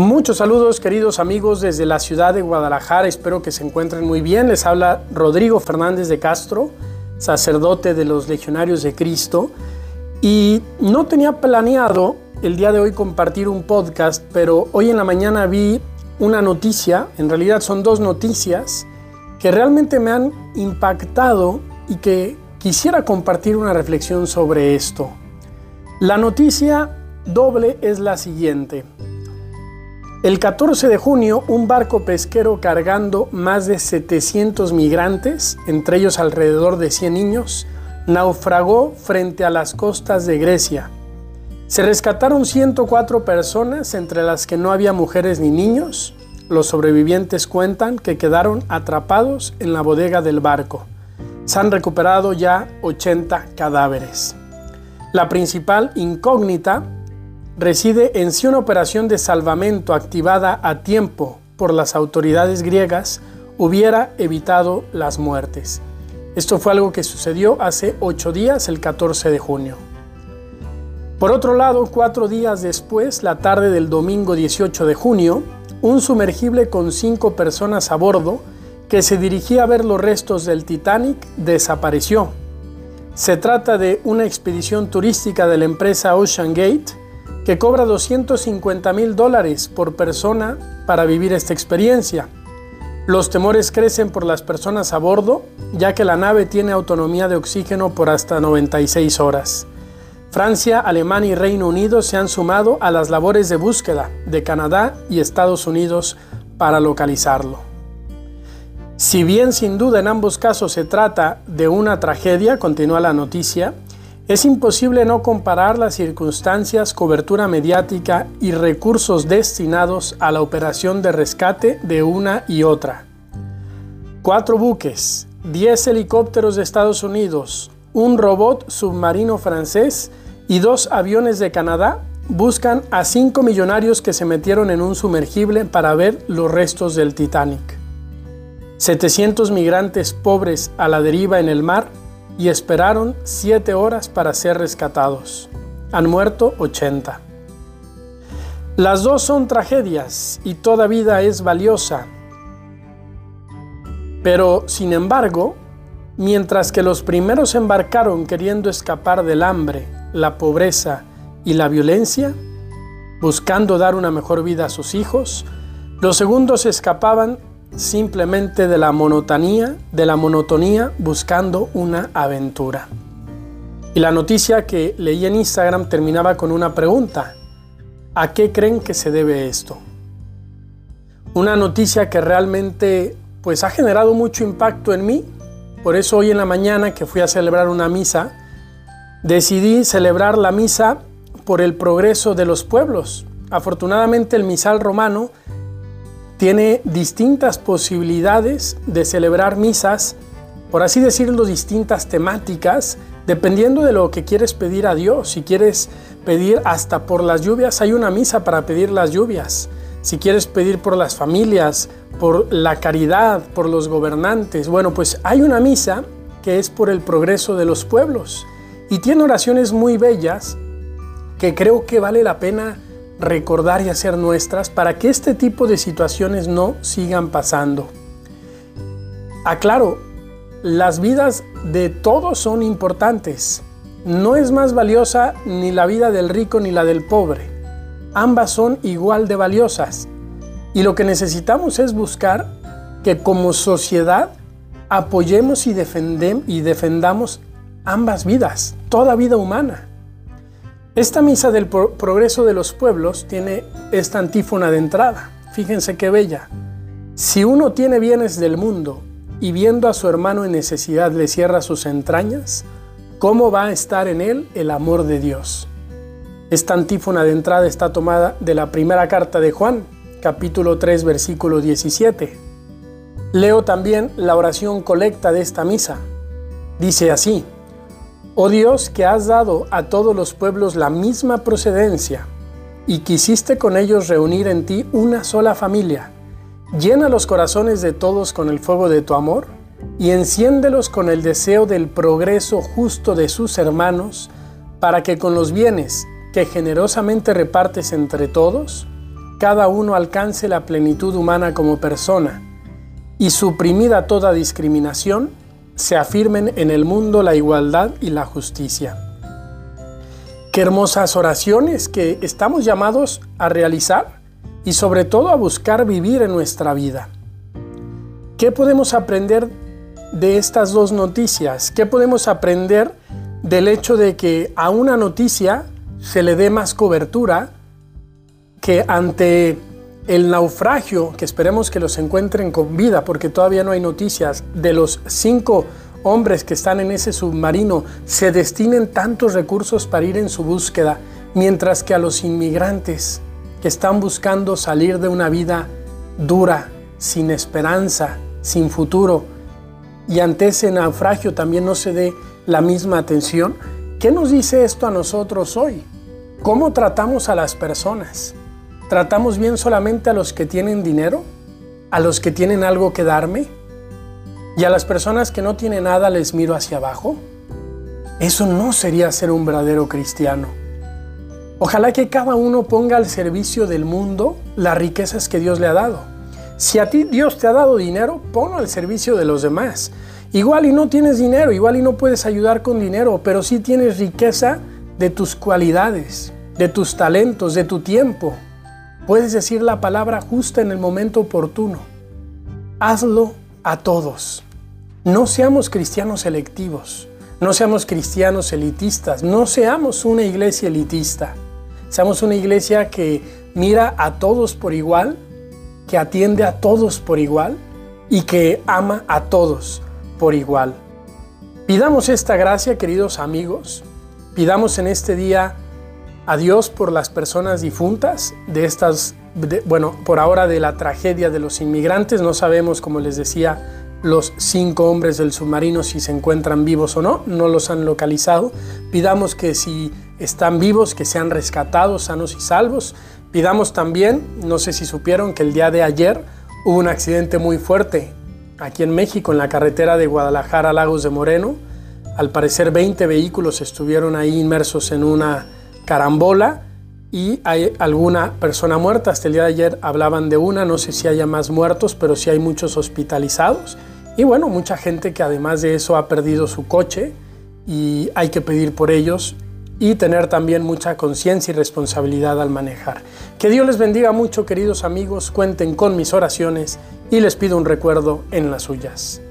Muchos saludos queridos amigos desde la ciudad de Guadalajara, espero que se encuentren muy bien. Les habla Rodrigo Fernández de Castro, sacerdote de los Legionarios de Cristo. Y no tenía planeado el día de hoy compartir un podcast, pero hoy en la mañana vi una noticia, en realidad son dos noticias, que realmente me han impactado y que quisiera compartir una reflexión sobre esto. La noticia doble es la siguiente. El 14 de junio, un barco pesquero cargando más de 700 migrantes, entre ellos alrededor de 100 niños, naufragó frente a las costas de Grecia. Se rescataron 104 personas, entre las que no había mujeres ni niños. Los sobrevivientes cuentan que quedaron atrapados en la bodega del barco. Se han recuperado ya 80 cadáveres. La principal incógnita reside en si una operación de salvamento activada a tiempo por las autoridades griegas hubiera evitado las muertes. Esto fue algo que sucedió hace ocho días, el 14 de junio. Por otro lado, cuatro días después, la tarde del domingo 18 de junio, un sumergible con cinco personas a bordo que se dirigía a ver los restos del Titanic desapareció. Se trata de una expedición turística de la empresa Ocean Gate que cobra 250 mil dólares por persona para vivir esta experiencia. Los temores crecen por las personas a bordo, ya que la nave tiene autonomía de oxígeno por hasta 96 horas. Francia, Alemania y Reino Unido se han sumado a las labores de búsqueda de Canadá y Estados Unidos para localizarlo. Si bien sin duda en ambos casos se trata de una tragedia, continúa la noticia, es imposible no comparar las circunstancias, cobertura mediática y recursos destinados a la operación de rescate de una y otra. Cuatro buques, diez helicópteros de Estados Unidos, un robot submarino francés y dos aviones de Canadá buscan a cinco millonarios que se metieron en un sumergible para ver los restos del Titanic. 700 migrantes pobres a la deriva en el mar y esperaron siete horas para ser rescatados. Han muerto 80. Las dos son tragedias y toda vida es valiosa. Pero, sin embargo, mientras que los primeros embarcaron queriendo escapar del hambre, la pobreza y la violencia, buscando dar una mejor vida a sus hijos, los segundos escapaban simplemente de la monotonía, de la monotonía buscando una aventura. Y la noticia que leí en Instagram terminaba con una pregunta. ¿A qué creen que se debe esto? Una noticia que realmente pues ha generado mucho impacto en mí. Por eso hoy en la mañana que fui a celebrar una misa, decidí celebrar la misa por el progreso de los pueblos. Afortunadamente el misal romano tiene distintas posibilidades de celebrar misas, por así decirlo, distintas temáticas, dependiendo de lo que quieres pedir a Dios. Si quieres pedir hasta por las lluvias, hay una misa para pedir las lluvias. Si quieres pedir por las familias, por la caridad, por los gobernantes, bueno, pues hay una misa que es por el progreso de los pueblos. Y tiene oraciones muy bellas que creo que vale la pena recordar y hacer nuestras para que este tipo de situaciones no sigan pasando. Aclaro, las vidas de todos son importantes. No es más valiosa ni la vida del rico ni la del pobre. Ambas son igual de valiosas. Y lo que necesitamos es buscar que como sociedad apoyemos y, y defendamos ambas vidas, toda vida humana. Esta misa del progreso de los pueblos tiene esta antífona de entrada. Fíjense qué bella. Si uno tiene bienes del mundo y viendo a su hermano en necesidad le cierra sus entrañas, ¿cómo va a estar en él el amor de Dios? Esta antífona de entrada está tomada de la primera carta de Juan, capítulo 3, versículo 17. Leo también la oración colecta de esta misa. Dice así, Oh Dios, que has dado a todos los pueblos la misma procedencia y quisiste con ellos reunir en ti una sola familia, llena los corazones de todos con el fuego de tu amor y enciéndelos con el deseo del progreso justo de sus hermanos, para que con los bienes que generosamente repartes entre todos, cada uno alcance la plenitud humana como persona y suprimida toda discriminación, se afirmen en el mundo la igualdad y la justicia. Qué hermosas oraciones que estamos llamados a realizar y sobre todo a buscar vivir en nuestra vida. ¿Qué podemos aprender de estas dos noticias? ¿Qué podemos aprender del hecho de que a una noticia se le dé más cobertura que ante el naufragio, que esperemos que los encuentren con vida, porque todavía no hay noticias, de los cinco hombres que están en ese submarino, se destinen tantos recursos para ir en su búsqueda, mientras que a los inmigrantes que están buscando salir de una vida dura, sin esperanza, sin futuro, y ante ese naufragio también no se dé la misma atención, ¿qué nos dice esto a nosotros hoy? ¿Cómo tratamos a las personas? ¿Tratamos bien solamente a los que tienen dinero? ¿A los que tienen algo que darme? ¿Y a las personas que no tienen nada les miro hacia abajo? Eso no sería ser un verdadero cristiano. Ojalá que cada uno ponga al servicio del mundo las riquezas que Dios le ha dado. Si a ti Dios te ha dado dinero, ponlo al servicio de los demás. Igual y no tienes dinero, igual y no puedes ayudar con dinero, pero sí tienes riqueza de tus cualidades, de tus talentos, de tu tiempo. Puedes decir la palabra justa en el momento oportuno. Hazlo a todos. No seamos cristianos selectivos, no seamos cristianos elitistas, no seamos una iglesia elitista. Seamos una iglesia que mira a todos por igual, que atiende a todos por igual y que ama a todos por igual. Pidamos esta gracia, queridos amigos. Pidamos en este día a Dios por las personas difuntas de estas, bueno, por ahora de la tragedia de los inmigrantes. No sabemos, como les decía, los cinco hombres del submarino si se encuentran vivos o no, no los han localizado. Pidamos que si están vivos, que sean rescatados, sanos y salvos. Pidamos también, no sé si supieron que el día de ayer hubo un accidente muy fuerte aquí en México, en la carretera de Guadalajara a Lagos de Moreno. Al parecer 20 vehículos estuvieron ahí inmersos en una carambola y hay alguna persona muerta. Hasta el día de ayer hablaban de una, no sé si haya más muertos, pero sí hay muchos hospitalizados. Y bueno, mucha gente que además de eso ha perdido su coche y hay que pedir por ellos y tener también mucha conciencia y responsabilidad al manejar. Que Dios les bendiga mucho, queridos amigos, cuenten con mis oraciones y les pido un recuerdo en las suyas.